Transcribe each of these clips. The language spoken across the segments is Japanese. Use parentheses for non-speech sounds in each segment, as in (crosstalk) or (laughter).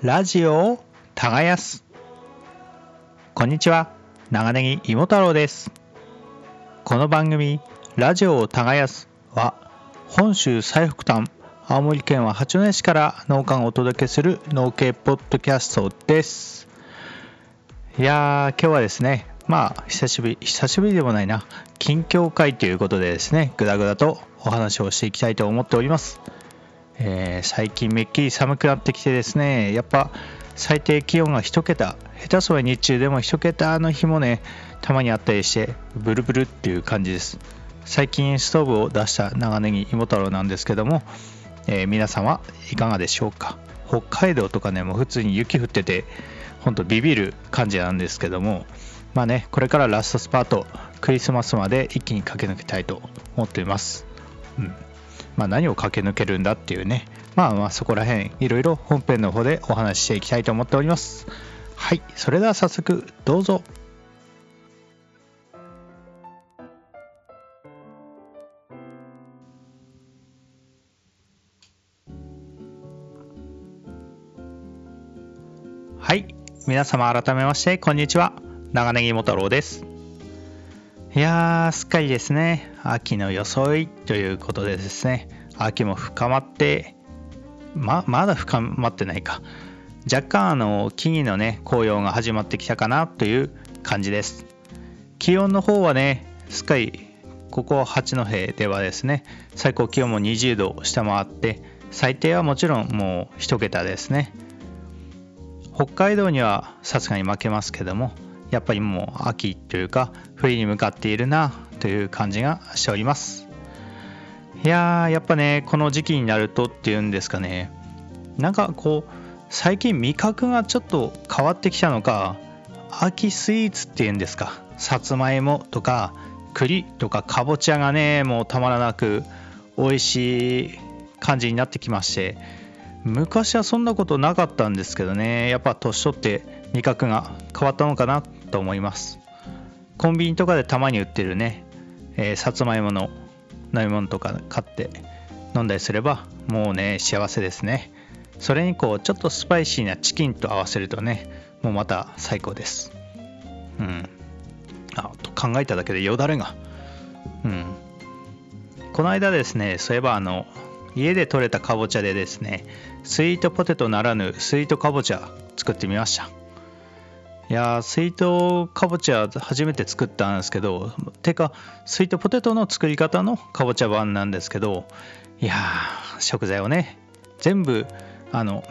ラジオを耕す。こんにちは。長ネギ芋太郎です。この番組ラジオを耕す。は本州最北端青森県は八戸市から農家がお届けする農系ポッドキャストです。いやー今日はですねまあ久しぶり久しぶりでもないな。近況会ということでですねぐだぐだとお話をしていきたいと思っております。えー、最近めっきり寒くなってきてですねやっぱ最低気温が1桁下手そうは日中でも1桁の日もねたまにあったりしてブルブルっていう感じです。最近ストーブを出した長ネギ芋太郎なんですけども、えー、皆さんはいかがでしょうか？北海道とかねもう普通に雪降っててほんとビビる感じなんですけどもまあねこれからラストスパートクリスマスまで一気に駆け抜けたいと思っています。うん。まあ、何を駆け抜けるんだっていうね、まあまあそこら辺いろいろ本編の方でお話ししていきたいと思っております。はい、それでは早速どうぞ。はい、皆様改めましてこんにちは。長ネギも太郎です。いやー、すっかりですね、秋の装いということでですね、秋も深まって、ま、まだ深まってないか。若干あの木々のね、紅葉が始まってきたかなという感じです。気温の方はね、すっかりここ八戸ではですね、最高気温も20度下回って、最低はもちろんもう1桁ですね。北海道にはさすがに負けますけども、やっぱりもう秋というか冬に向かっているなという感じがしております。いやーやっぱねこの時期になるとっていうんですかね。なんかこう最近味覚がちょっと変わってきたのか秋スイーツっていうんですかさつまいもとか栗とかかぼちゃがねもうたまらなく美味しい感じになってきまして昔はそんなことなかったんですけどね。やっぱ年取って味覚が変わったのかなっと思います。コンビニとかでたまに売ってるね、えー、さつまいもの飲み物とか買って飲んだりすればもうね幸せですね。それにこうちょっとスパイシーなチキンと合わせるとねもうまた最高です。うん。あと考えただけでよだれが。うん。この間ですねそういえばあの家で採れたかぼちゃでですねスイートポテトならぬスイートかぼちゃ作ってみました。いやスイートかぼちゃ初めて作ったんですけどてかスイートポテトの作り方のかぼちゃ版なんですけどいや食材をね全部あの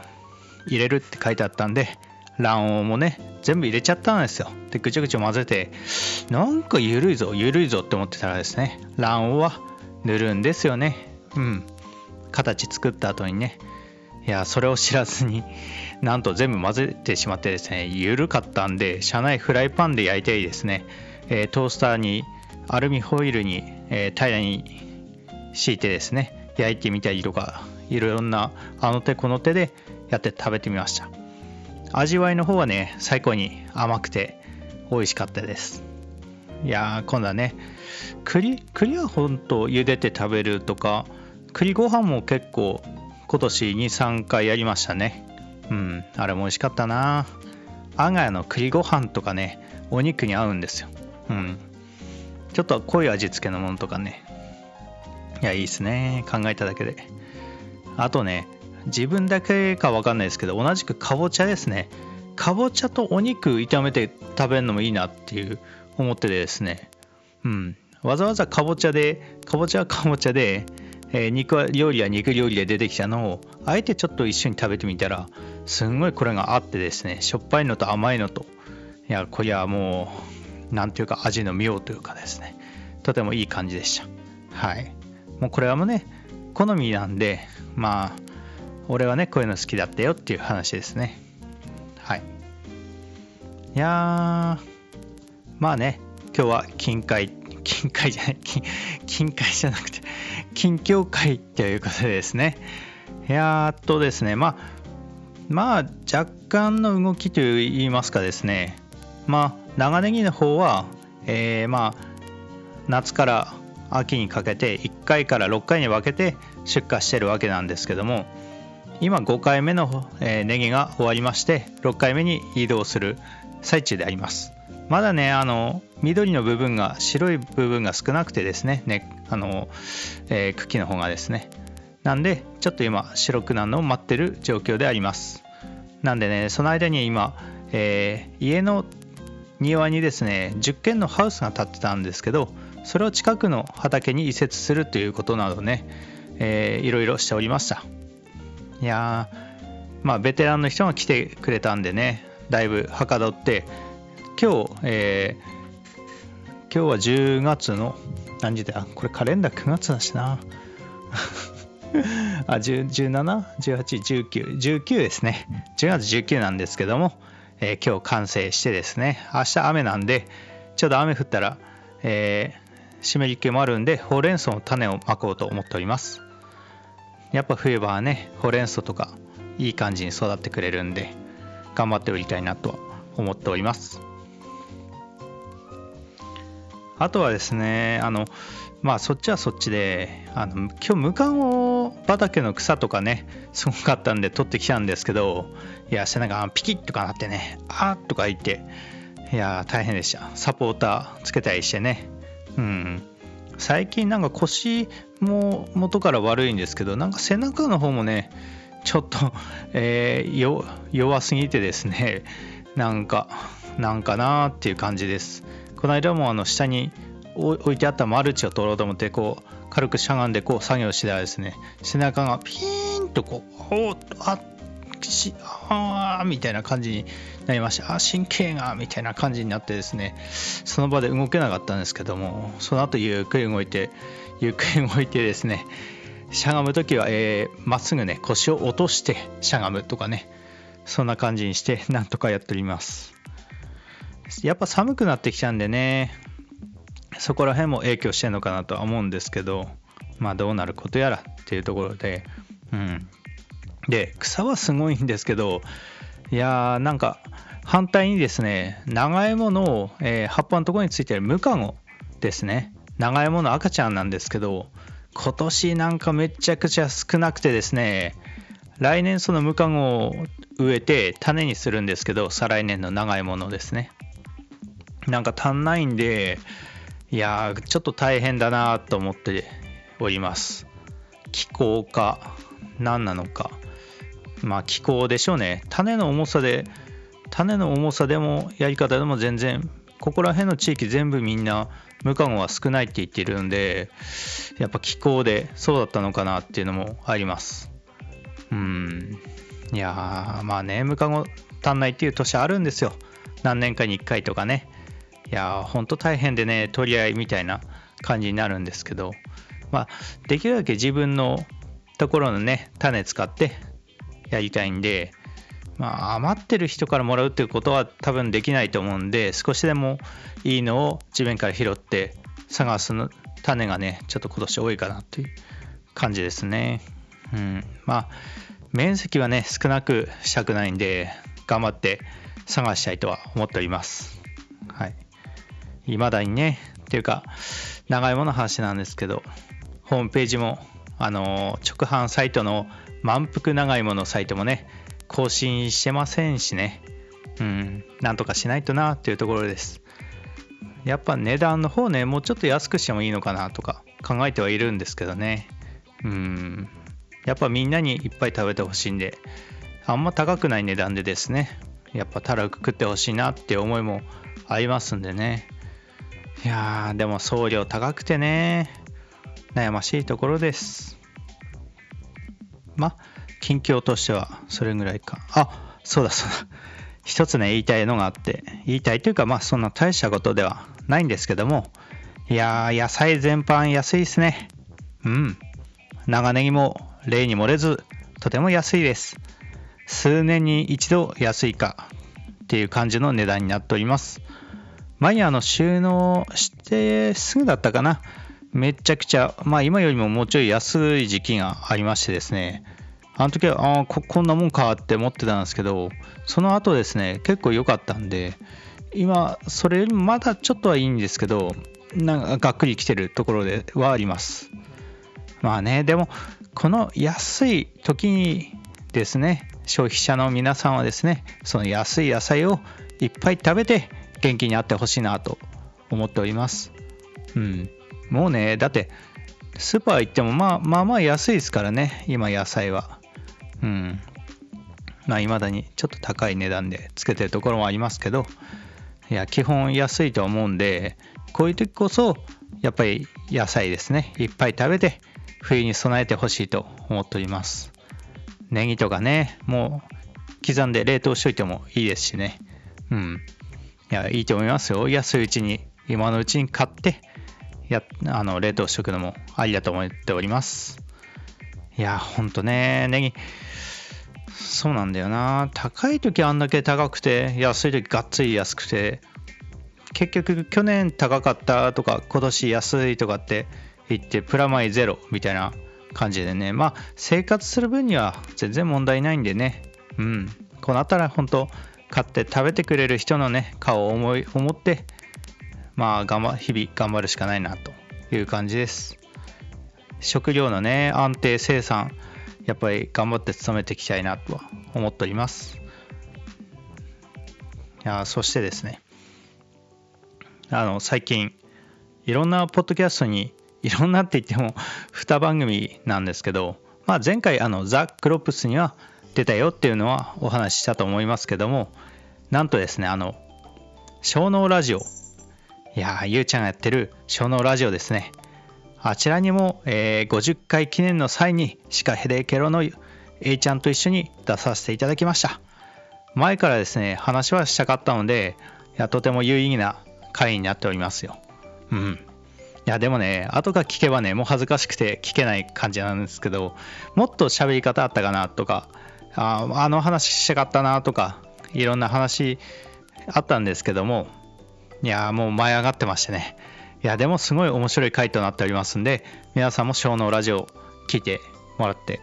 入れるって書いてあったんで卵黄もね全部入れちゃったんですよ。でぐちゃぐちゃ混ぜてなんか緩いぞ緩いぞって思ってたらですね卵黄は塗るんですよね。うん。形作った後にね。いやそれを知らずに (laughs) なんと全部混ぜてしまってですね緩かったんで車内フライパンで焼いていいですね、えー、トースターにアルミホイルに、えー、平らに敷いてですね焼いてみたりとかいろんなあの手この手でやって食べてみました。味わいの方はね最高に甘くて美味しかったです。いやー今度はね栗栗はほんと茹でて食べるとか栗ご飯も結構今年23回やりましたね。うん。あれも美味しかったな。我が家の栗ご飯とかねお肉に合うんですよ。うん。ちょっと濃い味付けのものとかね。いやいいっすね。考えただけで。あとね自分だけか分かんないですけど同じくかぼちゃですね。かぼちゃとお肉炒めて食べるのもいいなっていう思っててですね。うん。わざわざかぼちゃでかぼちゃはかぼちゃでえー、肉料理や肉料理で出てきたのをあえてちょっと一緒に食べてみたらすんごいこれがあってですねしょっぱいのと甘いのといやこりゃもう何ていうか味の妙というかですねとてもいい感じでした。はい。もうこれはもうね好みなんでまあ俺はねこういうの好きだったよっていう話ですね。はい。いやまあね今日は近海近海じゃない近海じゃなくて近況会ということでですね。やっとですね。まあまあ若干の動きといいますかですね。まあ長ネギの方は、えー、まあ夏から秋にかけて1回から6回に分けて出荷してるわけなんですけども今5回目の、えー、ネギが終わりまして6回目に移動する最中であります。まだねあの緑の部分が白い部分が少なくてですねねあの、えー、茎の方がですね。なんでちょっと今白くなるのを待ってる状況であります。なんでねその間に今、えー、家の庭にですね10軒のハウスが建ってたんですけどそれを近くの畑に移設するということなどね、えー、いろいろしておりました。いやまあベテランの人が来てくれたんでねだいぶはかどって今日、えー、今日は10月の何時だ？これカレンダー9月だしな。(laughs) あ17181919ですね。10月19なんですけども、えー、今日完成してですね。明日雨なんでちょうど雨降ったら、えー、湿り気もあるんでほうれん草の種をまこうと思っております。やっぱ冬場はねほうれん草とかいい感じに育ってくれるんで頑張って売りたいなと思っております。あとはですねあのまあそっちはそっちであの今日ムカゴ畑の草とかねすごかったんで取ってきたんですけどいや背中ピキッとかなってねあーとか言っていや大変でした。サポーターつけたりしてね。うん。最近なんか腰も元から悪いんですけどなんか背中の方もねちょっと、えー、弱すぎてですねなんかなんかなーっていう感じです。この間もあの下に置いてあったマルチを取ろうと思ってこう軽くしゃがんでこう作業してたらですね背中がピーンとこうおっあしあみたいな感じになりましたあ神経がみたいな感じになってですねその場で動けなかったんですけどもその後ゆっくり動いてゆっくり動いてですねしゃがむ時はま、えー、っすぐね腰を落としてしゃがむとかねそんな感じにしてなんとかやっております。やっぱ寒くなってきちゃうんでね。そこら辺も影響してるのかなとは思うんですけどまあどうなることやらっていうところで。うん。で草はすごいんですけどいやーなんか反対にですね長芋の、えー、葉っぱのところについてるムカゴですね。長芋の赤ちゃんなんですけど今年なんかめちゃくちゃ少なくてですね来年そのムカゴを植えて種にするんですけど再来年の長芋のですね。なんか足んないんでいやーちょっと大変だなと思っております。気候か何なのか。まあ気候でしょうね。種の重さで種の重さでもやり方でも全然ここら辺の地域全部みんな無カゴは少ないって言ってるんでやっぱ気候でそうだったのかなっていうのもあります。うん。いやまあね無カゴ足んないっていう年あるんですよ。何年かに1回とかね。いやー、ほんと大変でね、取り合いみたいな感じになるんですけど、まあ、できるだけ自分のところのね、種使ってやりたいんで、まあ、余ってる人からもらうっていうことは多分できないと思うんで、少しでもいいのを地面から拾って探すの種がね、ちょっと今年多いかなっていう感じですね。うん。まあ、面積はね、少なくしたくないんで、頑張って探したいとは思っております。はい。いまだにね、っていうか、長芋の話なんですけど、ホームページも、あの直販サイトの満腹長芋のサイトもね、更新してませんしね、うん、なんとかしないとなっていうところです。やっぱ値段の方ね、もうちょっと安くしてもいいのかなとか考えてはいるんですけどね、うん、やっぱみんなにいっぱい食べてほしいんで、あんま高くない値段でですね、やっぱたらく食ってほしいなって思いもありますんでね、いやー、でも送料高くてね、悩ましいところです。ま、近況としてはそれぐらいか。あ、そうだそうだ。一つね、言いたいのがあって、言いたいというか、まあ、そんな大したことではないんですけども、いやー、野菜全般安いですね。うん。長ネギも例に漏れず、とても安いです。数年に一度安いかっていう感じの値段になっております。前あの収納してすぐだったかな。めちゃくちゃ、まあ今よりももうちょい安い時期がありましてですね。あの時は、ああこ、こんなもんかって思ってたんですけど、その後ですね、結構良かったんで、今、それよりもまだちょっとはいいんですけど、なんかがっくりきてるところではあります。まあね、でも、この安い時にですね消費者の皆さんはですねその安い野菜をいっぱい食べて元気になってほしいなと思っております。うん。もうねだってスーパー行ってもまあまあまあ安いですからね今野菜は。うん。まあ未だにちょっと高い値段でつけてるところもありますけどいや基本安いと思うんでこういう時こそやっぱり野菜ですね。いっぱい食べて冬に備えてほしいと思っております。ネギとかねもう刻んで冷凍しといてもいいですしね。うん。いやいいと思いますよ。安いうちに今のうちに買ってやあの冷凍しとくのもありだと思っております。いやほんとねネギ。そうなんだよな。高い時あんだけ高くて安い時がっつり安くて結局去年高かったとか今年安いとかって言ってプラマイゼロみたいな感じでね。まあ生活する分には全然問題ないんでね。うん。こうなったら本当買って食べてくれる人のね顔を思い思ってまあ頑張日々頑張るしかないなという感じです。食料のね安定生産やっぱり頑張って努めていきたいなとは思っております。いやそしてですねあの最近いろんなポッドキャストにいろんなって言っても2番組なんですけど、まあ、前回あのザ・クロップスには出たよっていうのはお話ししたと思いますけどもなんとですねあの小脳ラジオ。いやゆうちゃんがやってる小脳ラジオですね。あちらにも、えー、50回記念の際にシカヘデケロの A ちゃんと一緒に出させていただきました。前からですね話はしたかったのでいやとても有意義な回になっておりますよ。うん。いやでもね後から聞けばねもう恥ずかしくて聞けない感じなんですけどもっと喋り方あったかなとかああの話したかったなとかいろんな話あったんですけどもいやもう舞い上がってましてね。いやでもすごい面白い回となっておりますんで皆さんも小脳ラジオ聞いてもらって。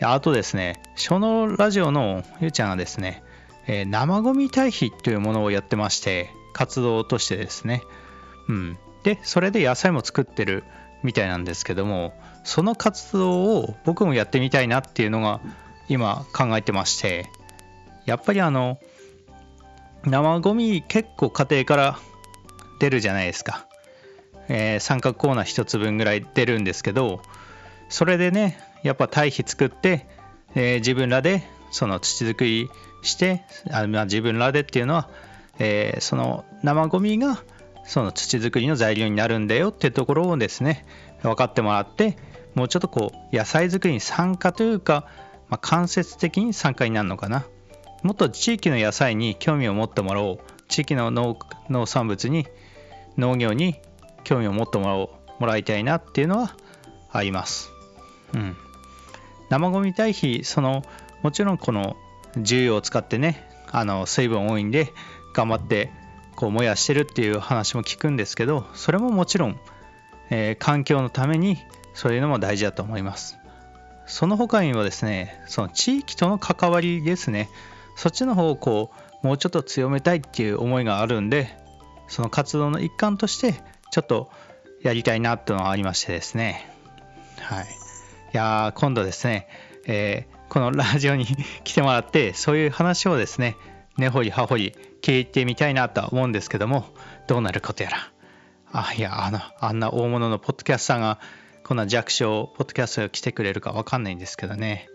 あとですね小脳ラジオのゆうちゃんがですね、えー、生ゴミ堆肥というものをやってまして活動としてですね。うん。でそれで野菜も作ってるみたいなんですけどもその活動を僕もやってみたいなっていうのが今考えてましてやっぱりあの生ゴミ結構家庭から出るじゃないですか、えー、三角コーナー1つ分ぐらい出るんですけどそれでねやっぱ堆肥作って、えー、自分らでその土作りしてあ、まあ、自分らでっていうのは、えー、その生ゴミがその土作りの材料になるんだよっていうところをですね分かってもらってもうちょっとこう野菜作りに参加というか、まあ、間接的に参加になるのかな。もっと地域の野菜に興味を持ってもらおう。地域の農産物に農業に興味を持ってもらおう。もらいたいなっていうのはあります。うん、生ゴミ堆肥そのもちろんこの重油を使ってねあの水分多いんで頑張ってこう燃やしてるっていう話も聞くんですけどそれももちろん、えー、環境のためにそういうのも大事だと思います。その他にはですねその地域との関わりですね。そっちの方をこうもうちょっと強めたいっていう思いがあるんでその活動の一環としてちょっとやりたいなっていうのがありましてですね。はい。いや今度ですね、えー、このラジオに (laughs) 来てもらってそういう話をですね根掘り葉掘り聞いてみたいなとは思うんですけどもどうなることやら。あいやあのあんな大物のポッドキャスターがこんな弱小ポッドキャストが来てくれるか分かんないんですけどね。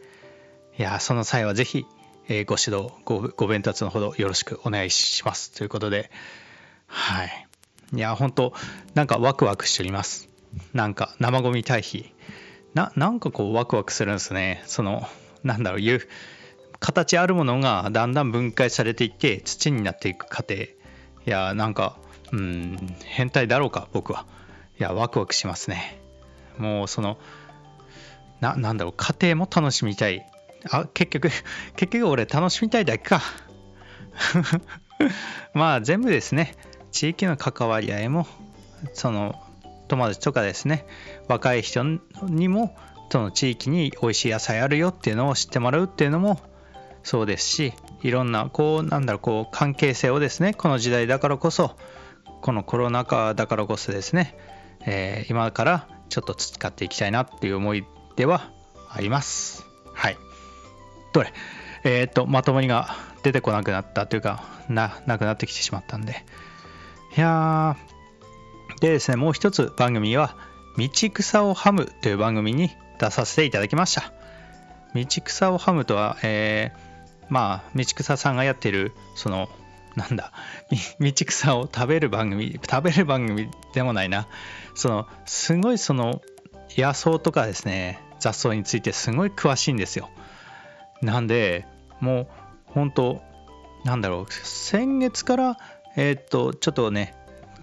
いやその際はぜひ、え、ご指導ごご鞭達のほどよろしくお願いしますということで。はい。いや本当なんかワクワクしております。なんか生ゴミ堆肥ななんかこうワクワクするんですね。そのなんだろういう形あるものがだんだん分解されていって土になっていく過程。いやなんかうん変態だろうか僕は。いやワクワクしますね。もうそのななんだろう家庭も楽しみたい。あ結局 (laughs) 結局俺楽しみたいだけか。(laughs) まあ全部ですね。地域の関わり合いもその友達とかですね。若い人にもその地域に美味しい野菜あるよっていうのを知ってもらうっていうのもそうですしいろんなこうなんだろうこう関係性をですねこの時代だからこそこのコロナ禍だからこそですね、えー、今からちょっと培っていきたいなっていう思いではありますはいどれ？えー、っと、まともにが出てこなくなったというか、な、なくなってきてしまったんで。いやー、でですね、もう一つ番組は、道草をハムという番組に出させていただきました。道草をハムとは、えー、まあ、道草さんがやっている、その、なんだ、道草を食べる番組、食べる番組でもないな。その、すごいその、野草とかですね、雑草についてすごい詳しいんですよ。なんで、もう、本当なんだろう、先月から、えー、っと、ちょっとね、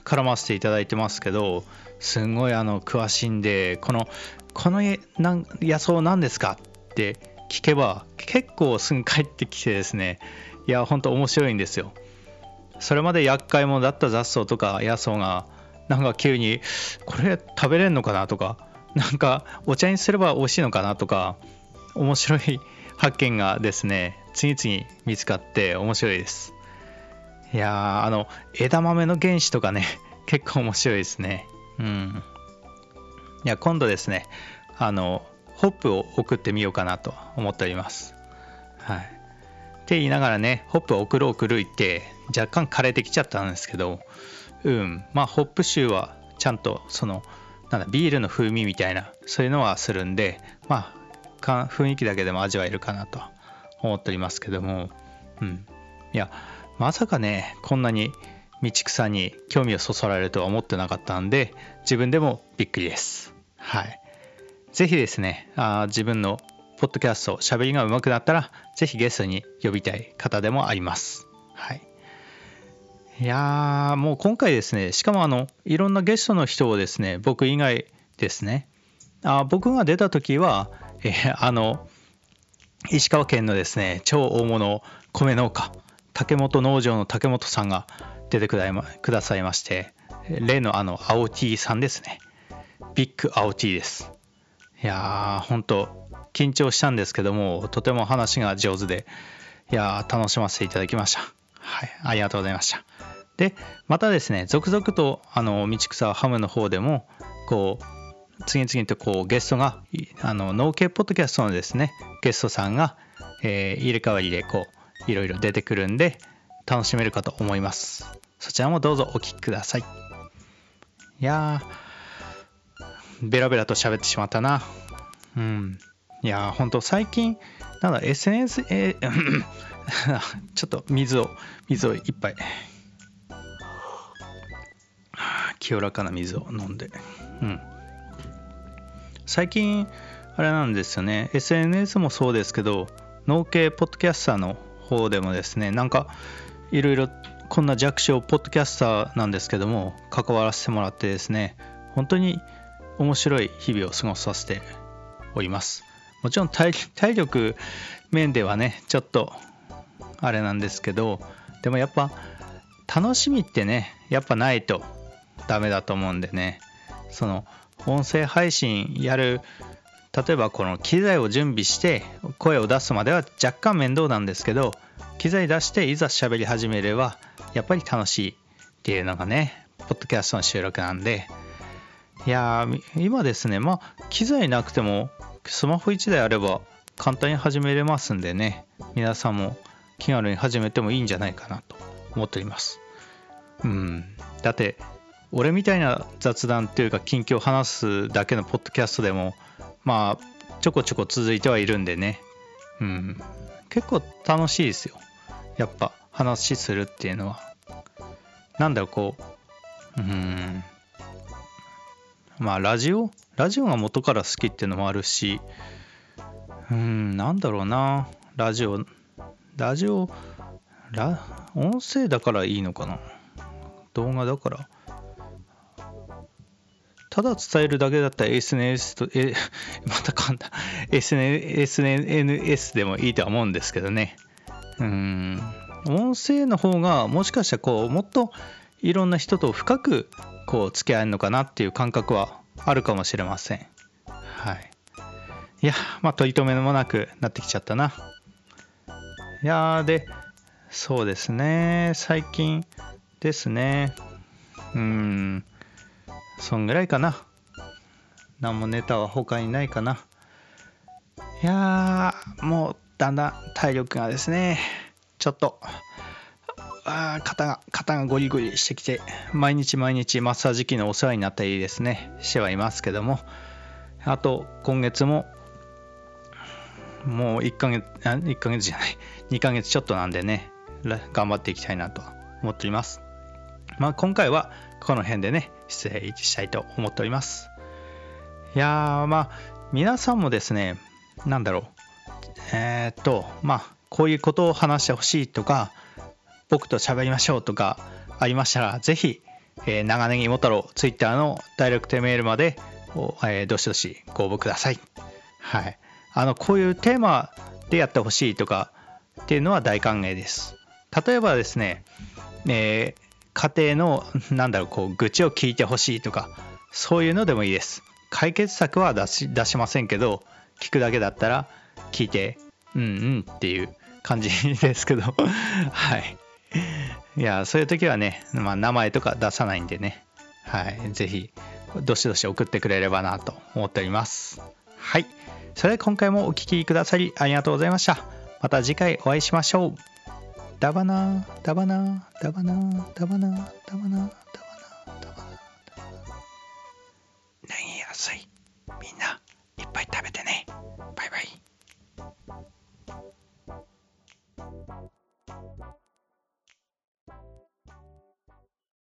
絡ませていただいてますけど、すごいあの詳しいんで、この、この野草何ですかって聞けば、結構すぐ帰ってきてですね、いや、本当面白いんですよ。それまで厄介者だった雑草とか野草が、なんか急に、これ食べれんのかなとか、なんかお茶にすれば美味しいのかなとか、面白い発見がですね、次々見つかって面白いです。いや、あの、枝豆の原子とかね、(laughs) 結構面白いですね。うん。いや、今度ですね、あの、ホップを送ってみようかなと思っております。はい。って言いながらね、ホップを送る送る言って、若干枯れてきちゃったんですけど、うん、まあ、ホップ臭はちゃんと、その、なんだ、ビールの風味みたいな、そういうのはするんで、まあ、雰囲気だけでも味わえるかなと思っておりますけども、うん。いや、まさかね、こんなに道草に興味をそそられるとは思ってなかったんで、自分でもびっくりです。はい。ぜひですね、あ自分のポッドキャスト、喋りが上手くなったら、ぜひゲストに呼びたい方でもあります。はい。いやー、もう今回ですね、しかもあの、いろんなゲストの人をですね、僕以外ですね、あ僕が出た時は、えー、あの、石川県のですね、超大物米農家、竹本農場の竹本さんが出てくださいまして、例のあの、青 T さんですね。ビッグ青 T です。いやー、本当緊張したんですけども、とても話が上手で、いやー、楽しませていただきました。はい、ありがとうございました。で、またですね、続々と、あの、道草ハムの方でも、こう、次々とこうゲストが、あの、農系ポッドキャストのですね、ゲストさんが、えー、入れ替わりでこう、いろいろ出てくるんで楽しめるかと思います。そちらもどうぞお聴きください。いやーベラベラと喋ってしまったな。うん。いやーほんと最近なんだ SNS えー、(laughs) ちょっと水を水を一杯清らかな水を飲んで。うん。最近あれなんですよね。SNS もそうですけど農系ポッドキャスターの方でもですねなんかいろいろこんな弱小ポッドキャスターなんですけども関わらせてもらってですね本当に面白い日々を過ごさせております。もちろん体力面ではねちょっとあれなんですけどでもやっぱ楽しみってねやっぱないとダメだと思うんでね。その音声配信やる例えばこの機材を準備して声を出すまでは若干面倒なんですけど機材出していざ喋り始めればやっぱり楽しいっていうのがねポッドキャストの収録なんで。いや今ですねまあ機材なくてもスマホ1台あれば簡単に始めれますんでね。皆さんも気軽に始めてもいいんじゃないかなと思っております。うん。だって俺みたいな雑談っていうか近況を話すだけのポッドキャストでもまあちょこちょこ続いてはいるんでね。うん。結構楽しいですよ。やっぱ話するっていうのは。なんだろうこううん。まあラジオ？ラジオが元から好きっていうのもあるしうんなんだろうな。ラジオラジオラ音声だからいいのかな。動画だから。ただ伝えるだけだったら SNS と、え、(laughs) また噛んだ。SNS でもいいとは思うんですけどね。うん。音声の方がもしかしたらこう、もっといろんな人と深くこう付き合えるのかなっていう感覚はあるかもしれません。はい。いや、まあ、取り留めもなくなってきちゃったな。いやーで、そうですね、最近ですね。うん。そんぐらいかな。何もネタは他にないかな。いやー、もうだんだん体力がですねちょっとあ肩が肩がゴリゴリしてきて毎日毎日マッサージ機のお世話になったりですねしてはいますけどもあと今月ももう1ヶ月1ヶ月じゃない2ヶ月ちょっとなんでね頑張っていきたいなと思っておりますまあ今回はこの辺でね失礼したいと思っております。いやーまあ皆さんもですね何だろう。えー、っとまあこういうことを話してほしいとか僕と喋りましょうとかありましたらぜひ、えー、長ネギも太郎ツイッターのダイレクトメールまで、えー、どしどしご応募ください。はい。あのこういうテーマでやってほしいとかっていうのは大歓迎です。例えばですね、えー、家庭の (laughs) なんだろうこう愚痴を聞いてほしいとかそういうのでもいいです。解決策は出し出しませんけど聞くだけだったら聞いてうんうんっていう感じですけど。(laughs) はい。いやそういう時はね、まあ、名前とか出さないんでね。はい。是非どしどし送ってくれればなと思っております。はい。それでは今回もお聴きくださりありがとうございました。また次回お会いしましょう。ダバナダバナダバナダバナダバナダバナ。ダバナダバナ何安い？みんないっぱい食べてね。